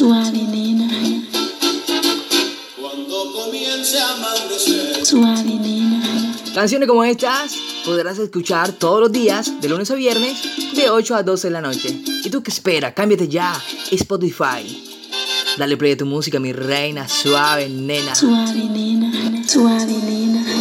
Suave, nena. Cuando comience a amanecer. Suave, nena. Canciones como estas podrás escuchar todos los días, de lunes a viernes, de 8 a 12 de la noche. ¿Y tú qué esperas? Cámbiate ya. Spotify. Dale play a tu música, mi reina. Suave, nena. Suave, nena. Suave, nena.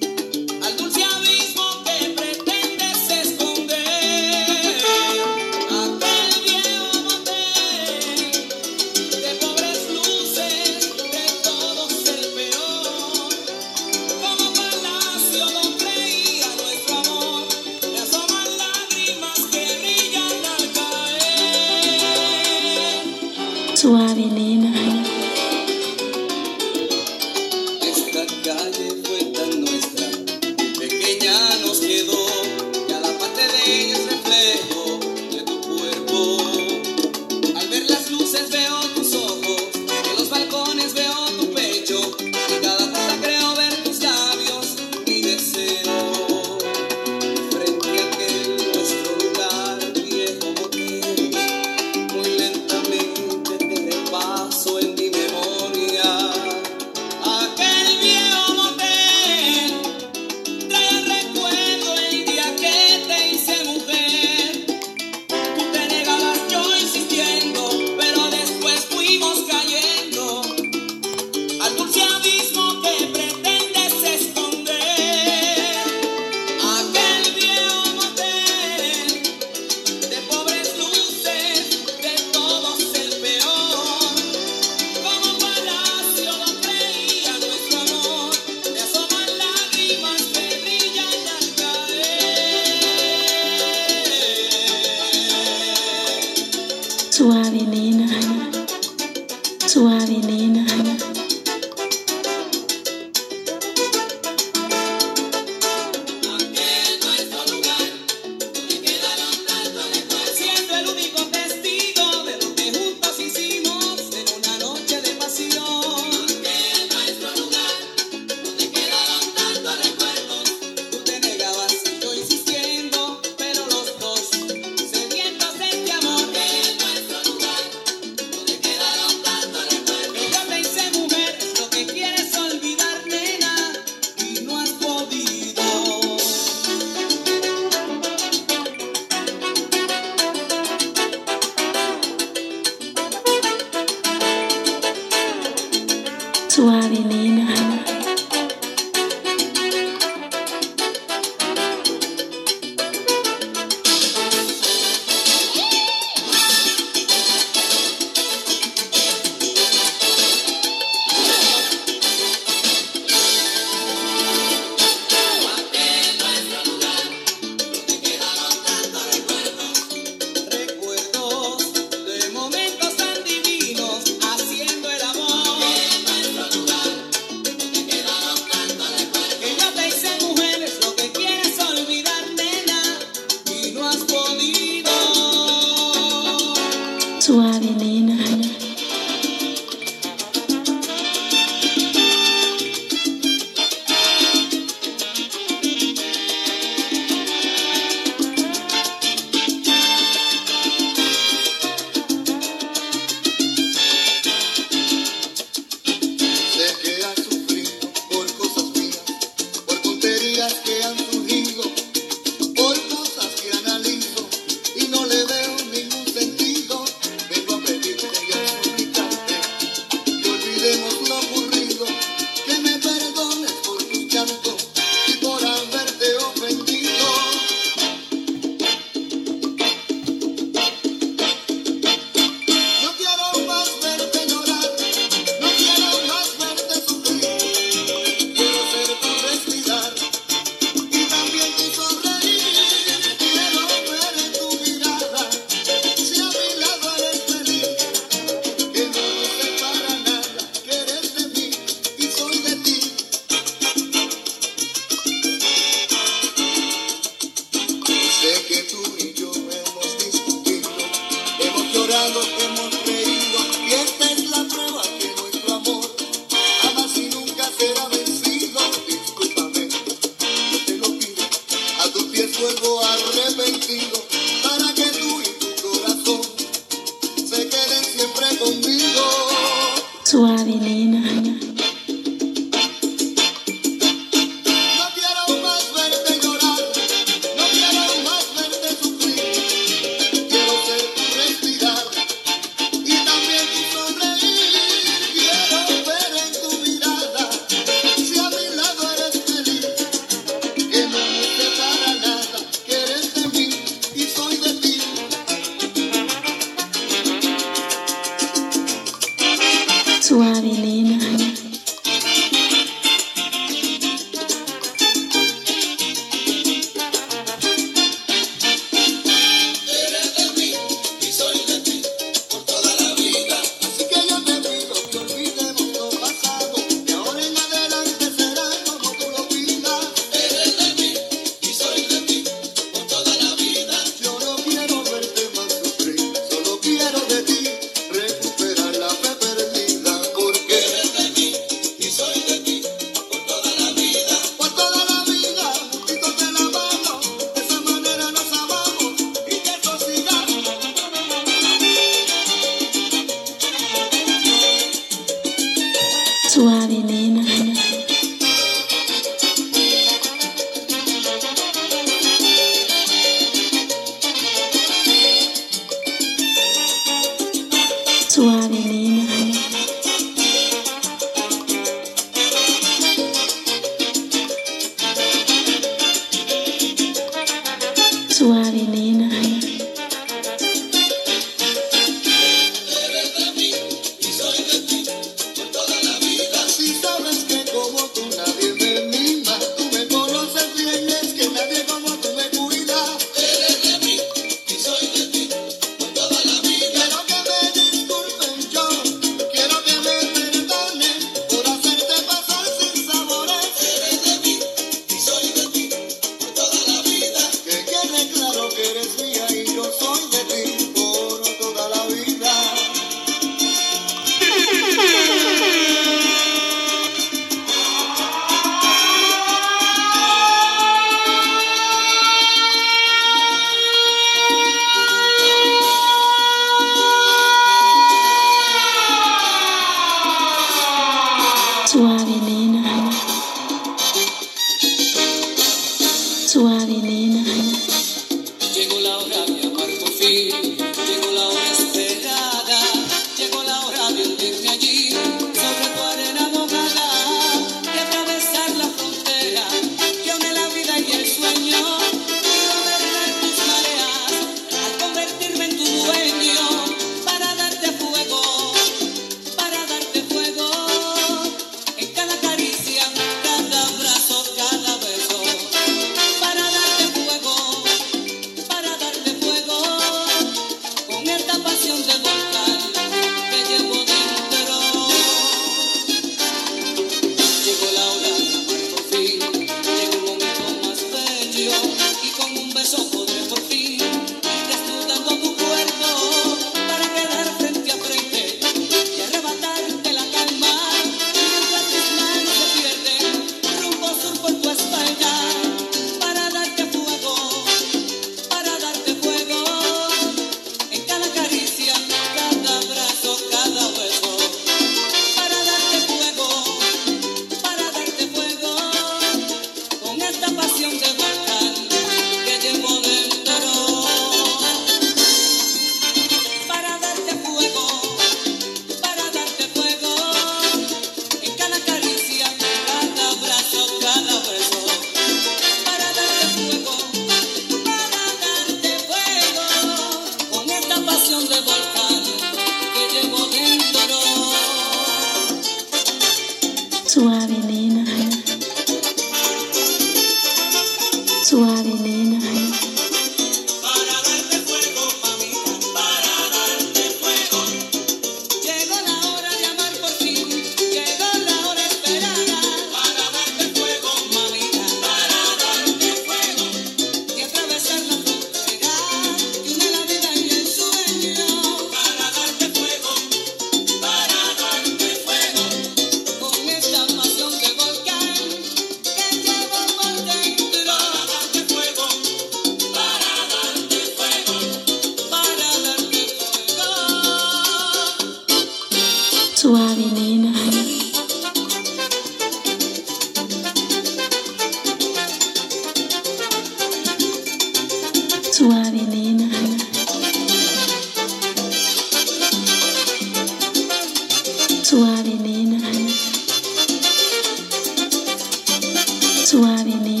Suave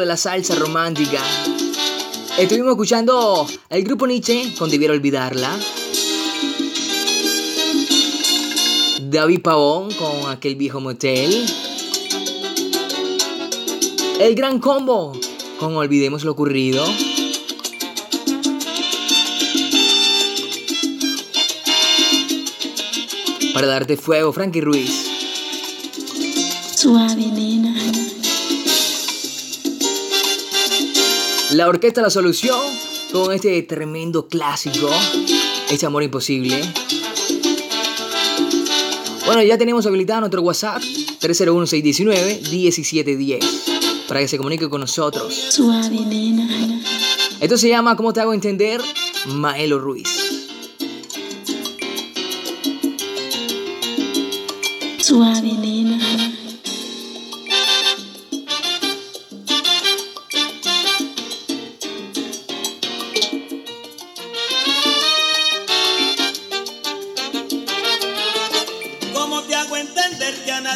de la salsa romántica. Estuvimos escuchando el grupo Nietzsche con Debiera Olvidarla. David Pavón con aquel viejo motel. El gran combo con Olvidemos lo ocurrido. Para darte fuego, Frankie Ruiz. Suave, La orquesta La Solución con este tremendo clásico, Este Amor Imposible. Bueno, ya tenemos habilitado nuestro WhatsApp 301-619-1710 para que se comunique con nosotros. Suave, nena. Esto se llama, ¿cómo te hago entender? Maelo Ruiz. Suave,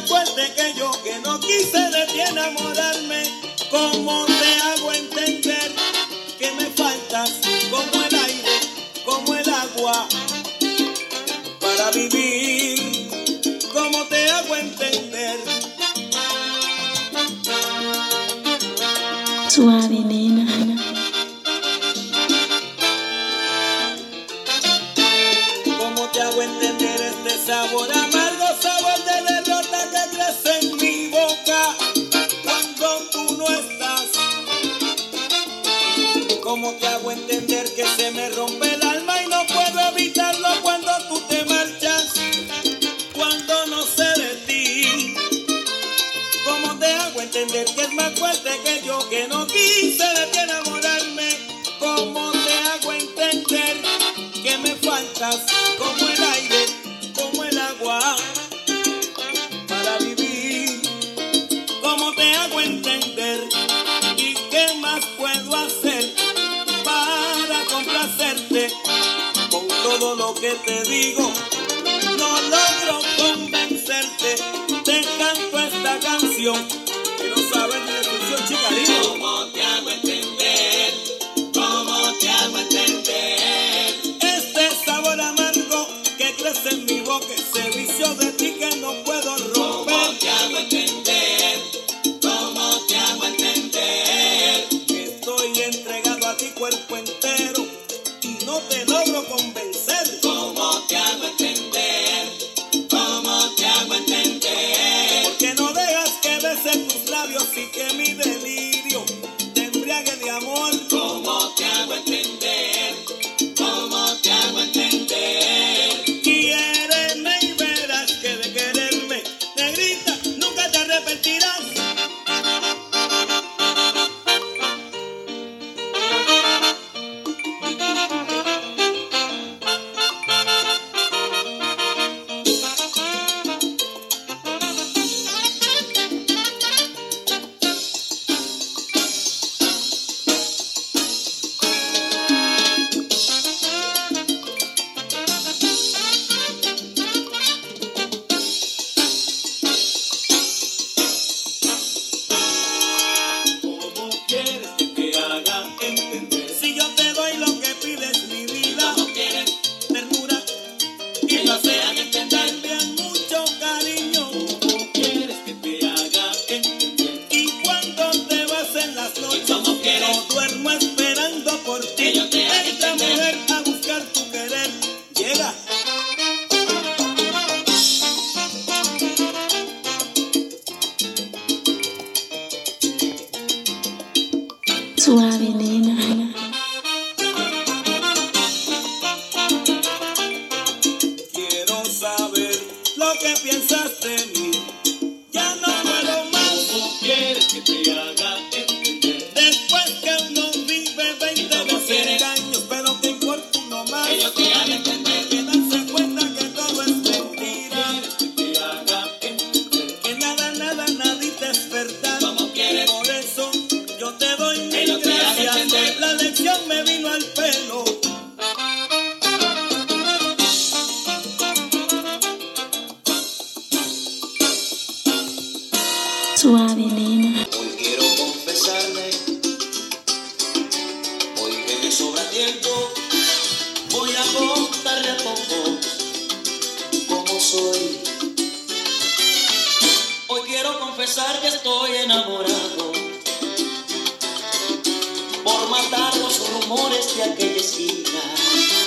más que yo que no quise de ti enamorarme? ¿Cómo te hago entender que me faltas como el aire, como el agua para vivir? confesar que estoy enamorado por matar los rumores de aquella esquina.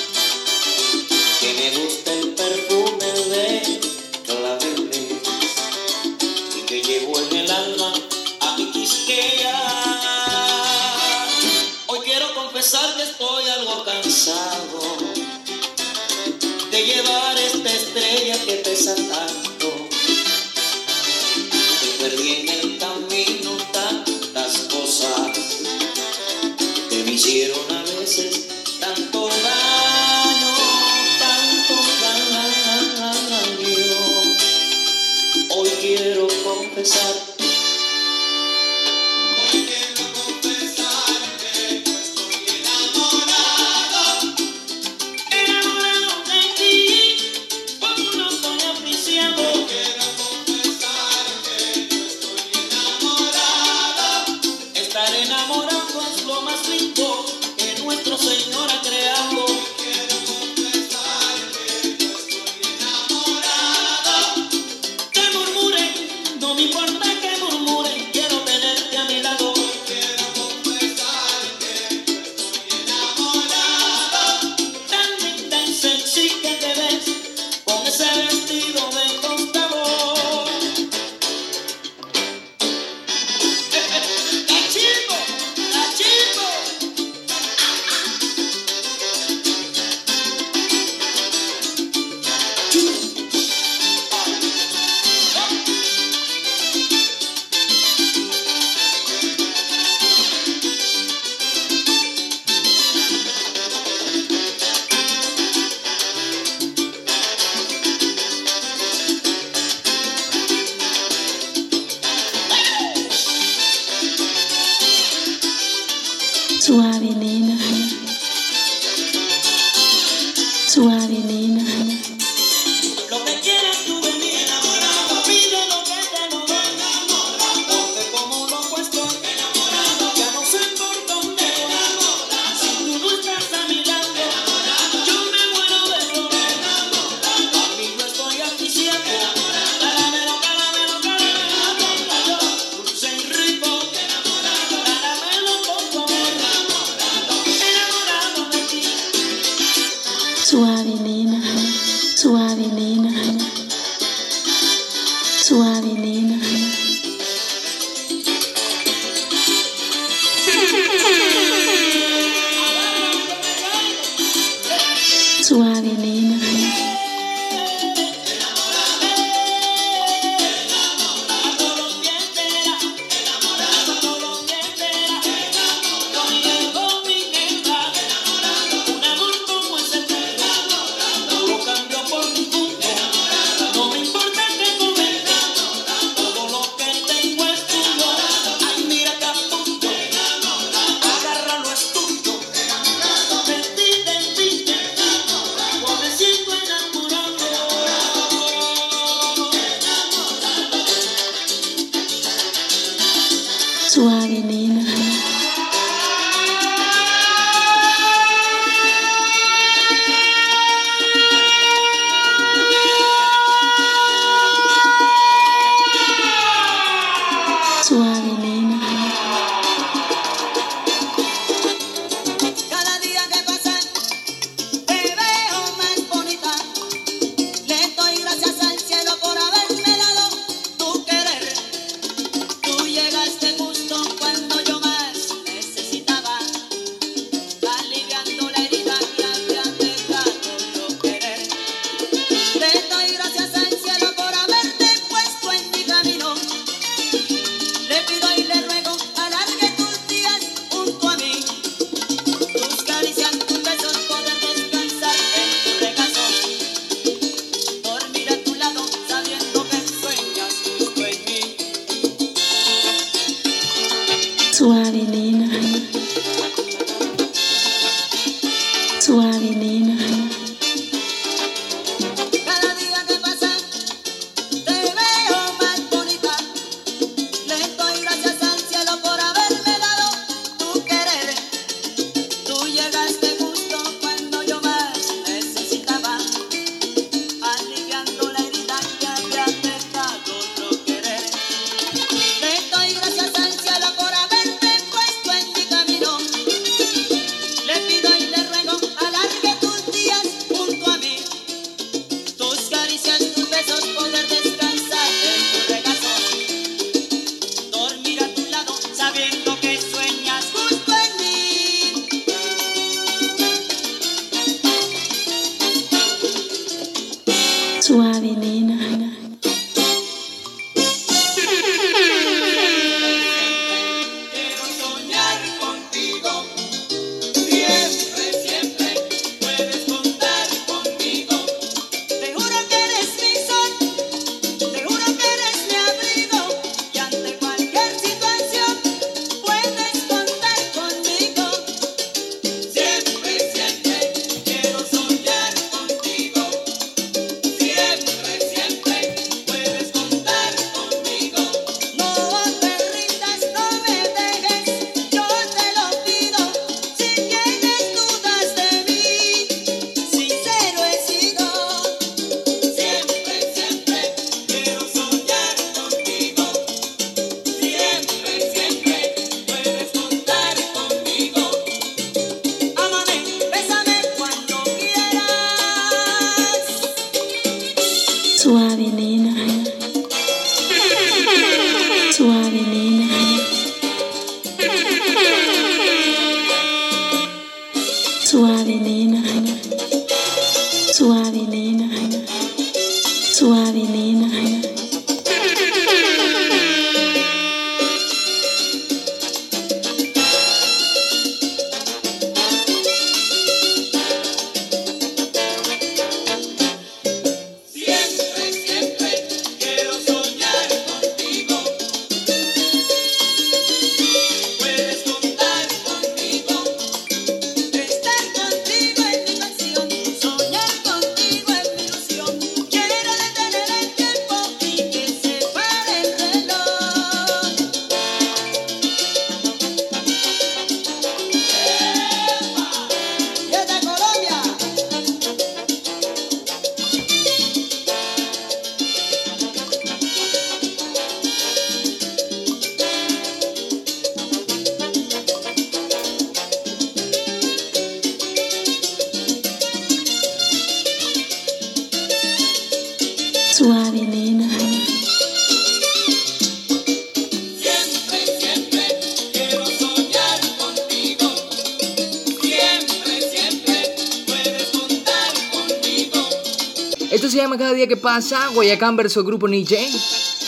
cada día que pasa Guayacán versus grupo Nietzsche.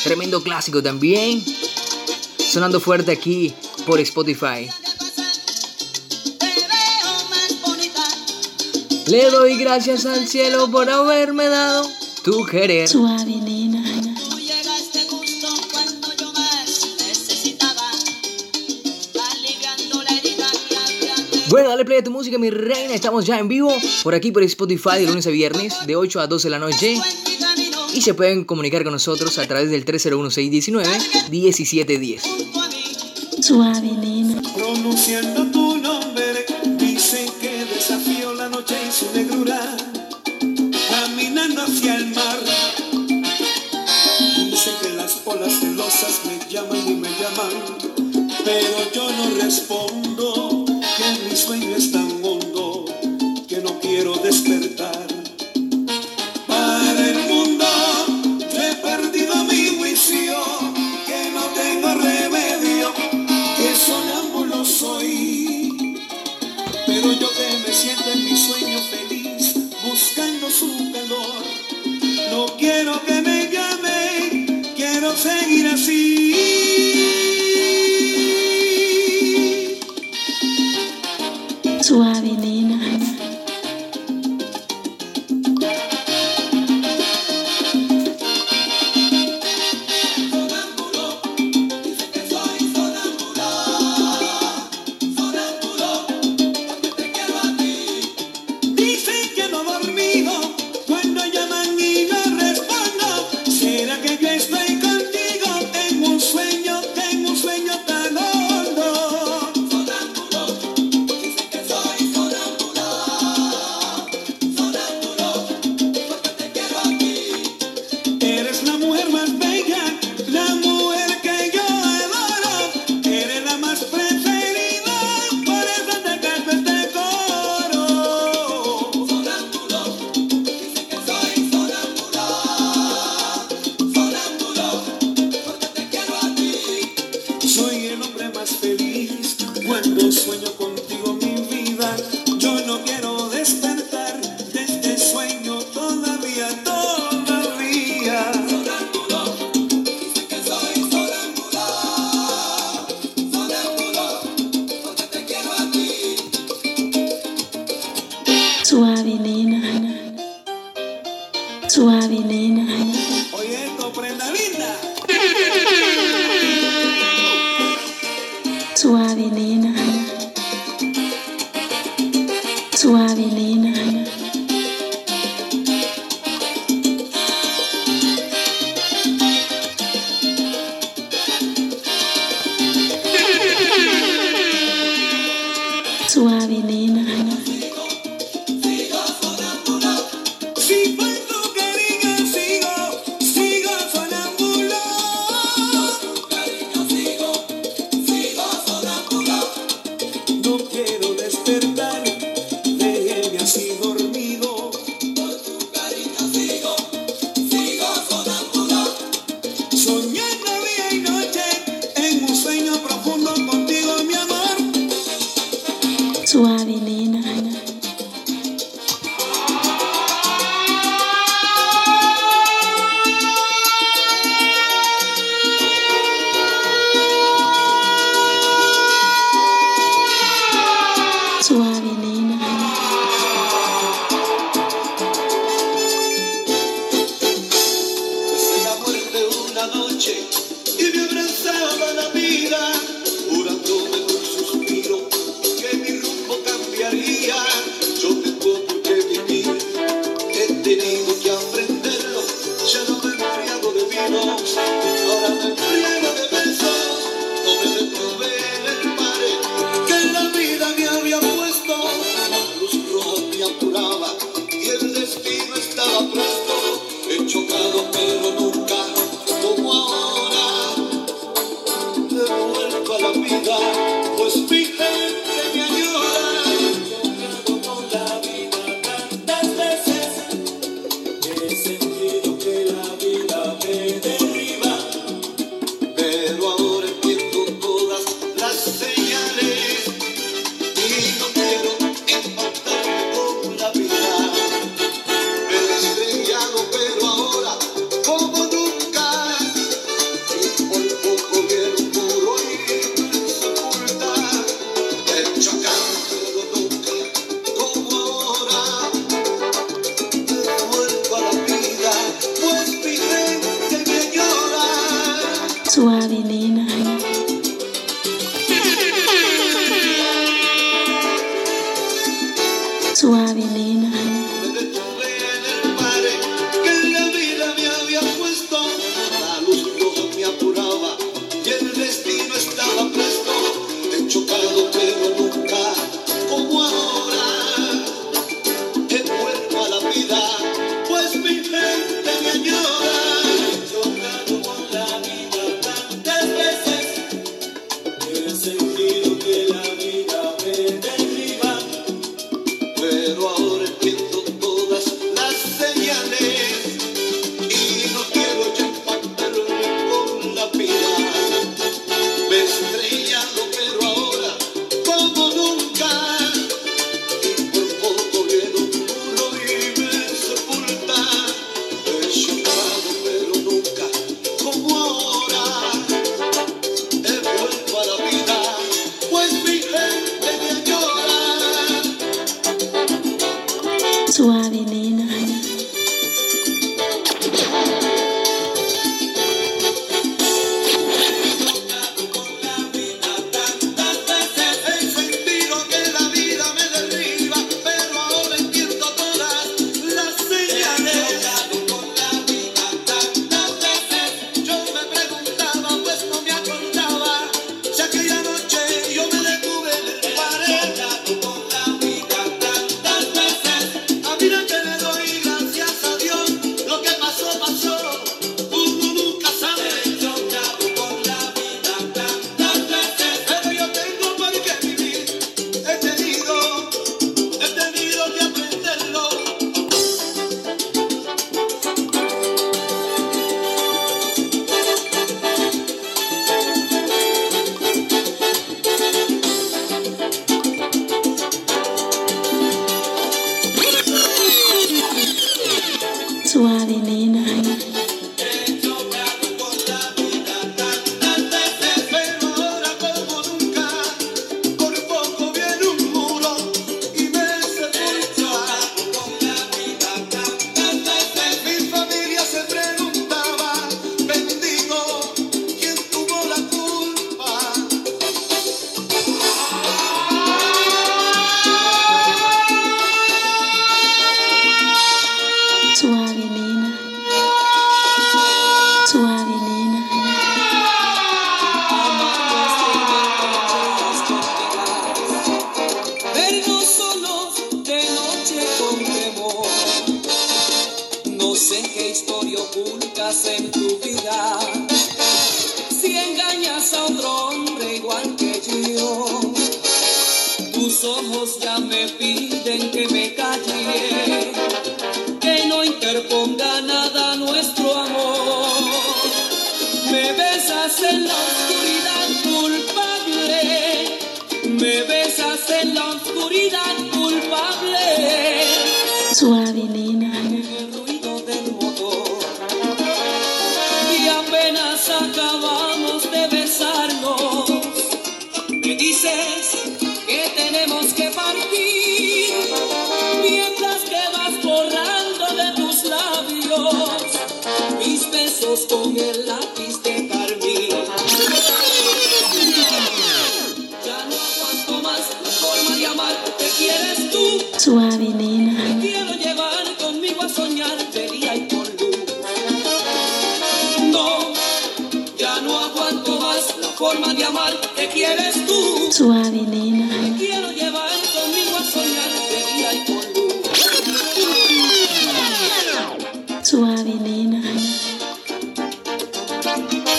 Tremendo clásico también. Sonando fuerte aquí por Spotify. Le doy gracias al cielo por haberme dado tu querer. Suave, de tu música, mi reina. Estamos ya en vivo por aquí por Spotify de lunes a viernes de 8 a 12 de la noche. Y se pueden comunicar con nosotros a través del 301-619-1710. Suave, nena.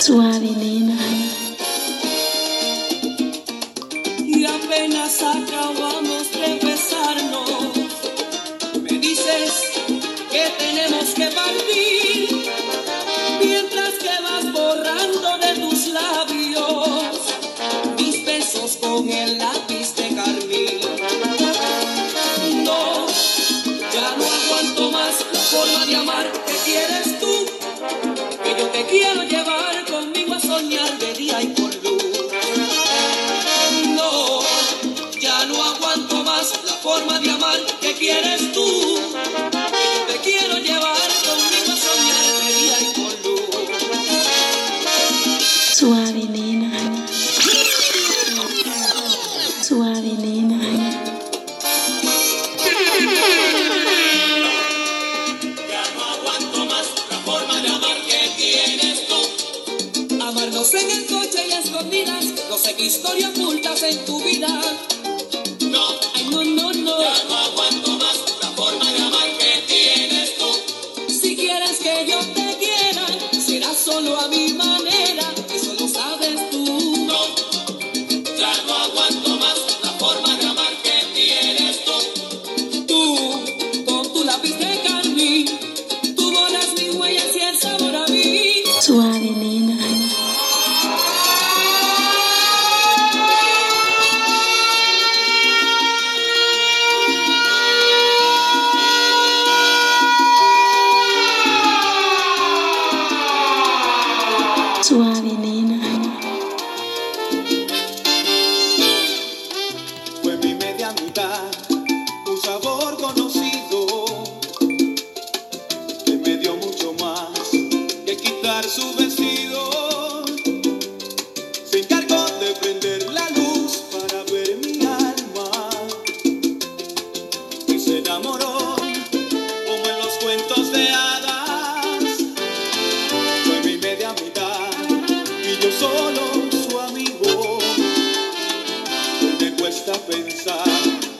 Suave,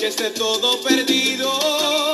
esté todo perdido.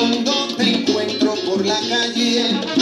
Cuando te encuentro por la calle,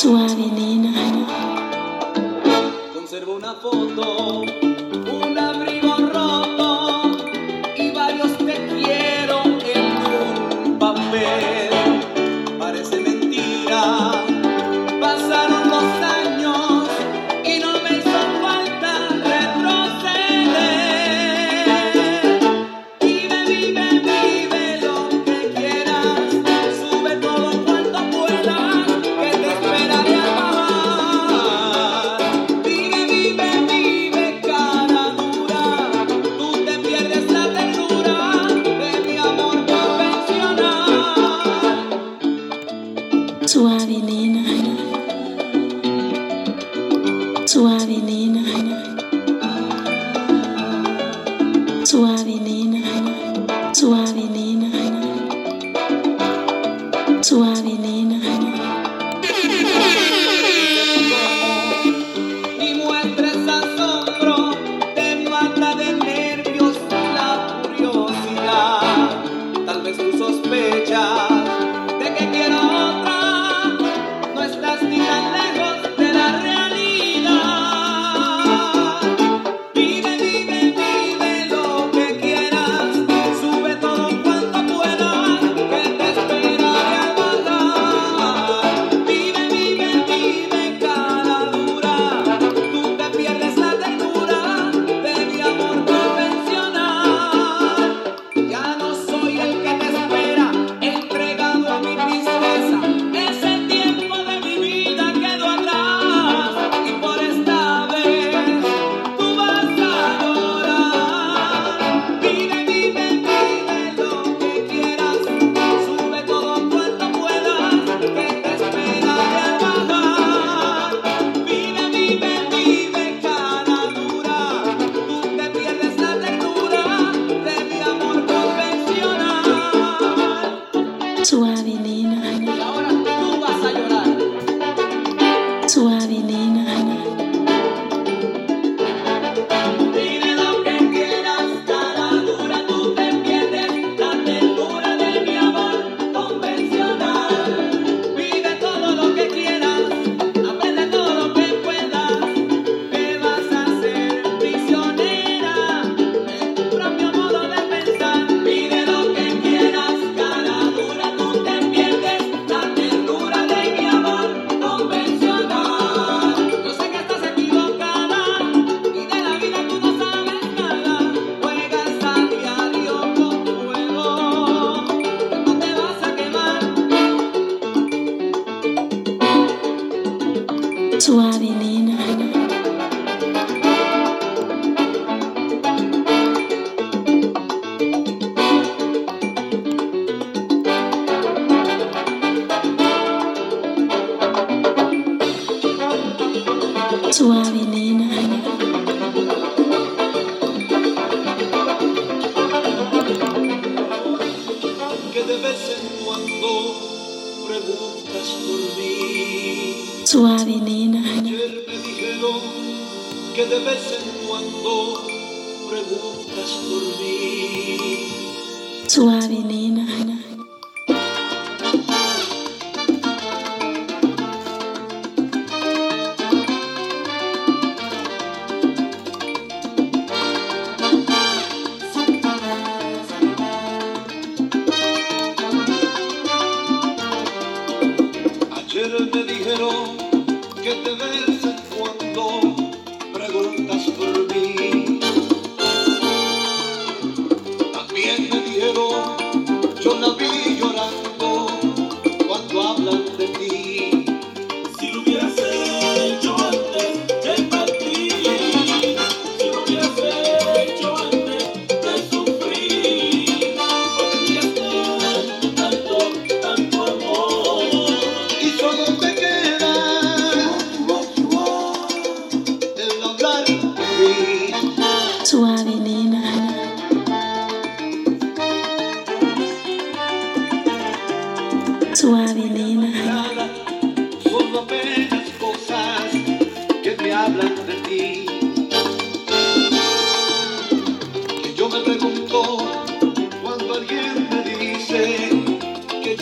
suave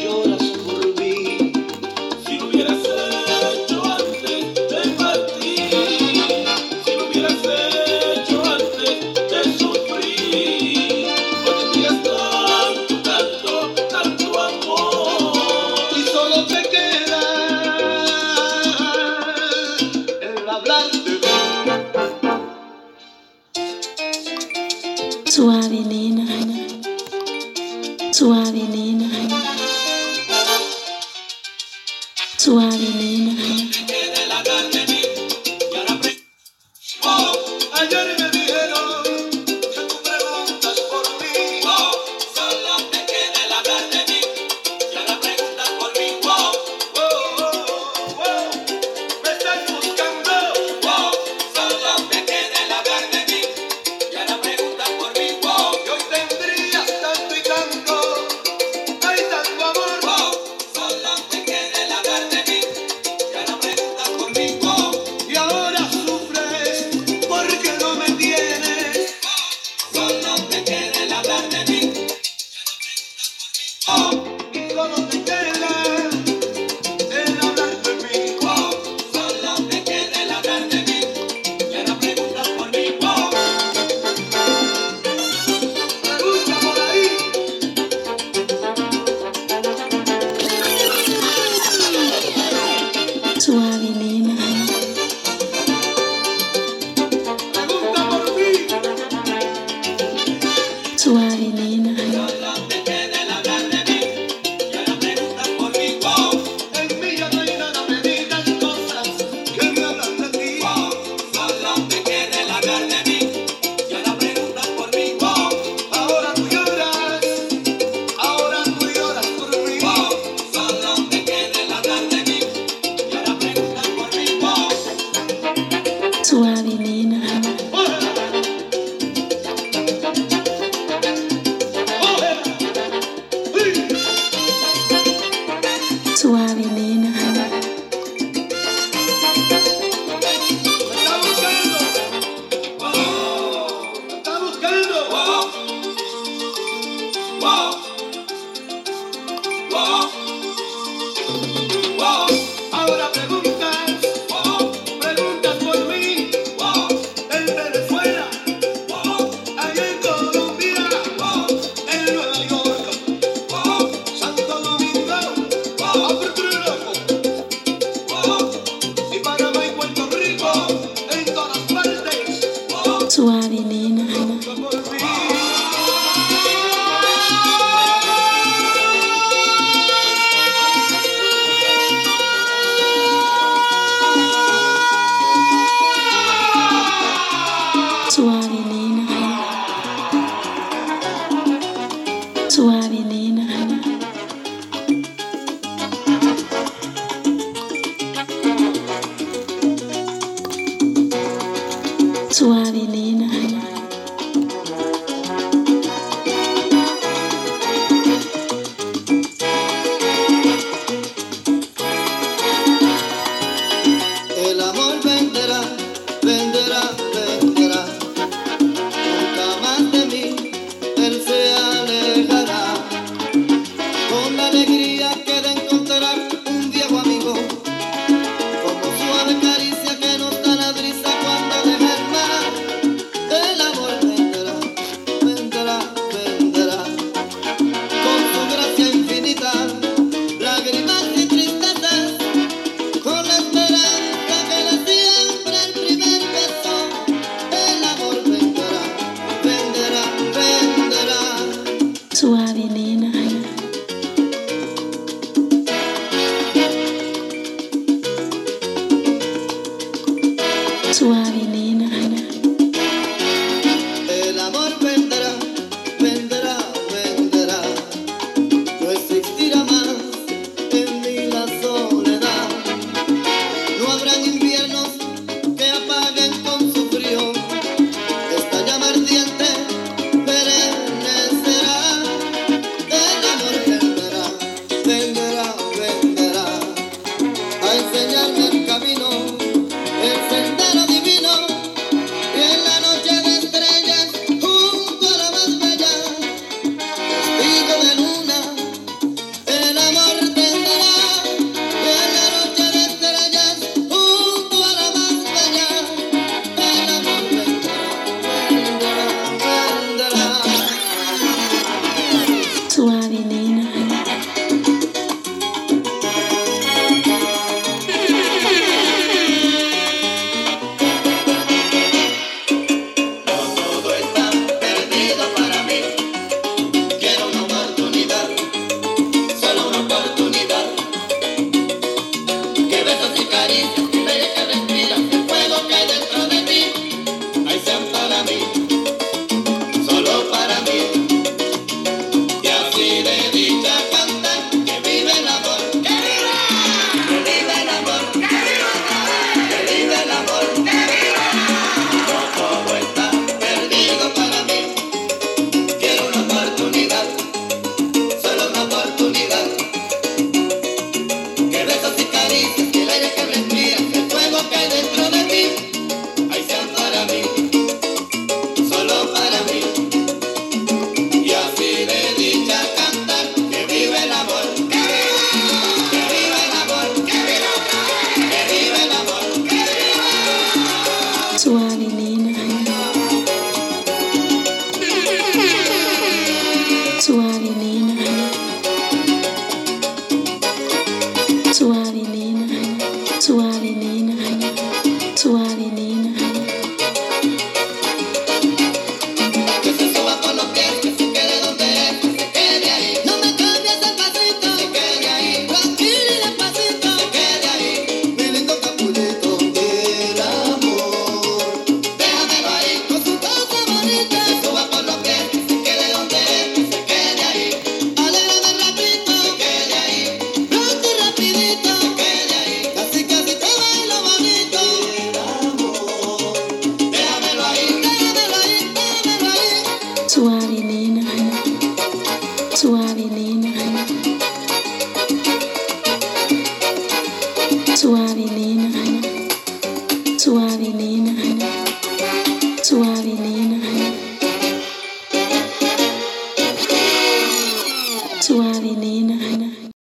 lloras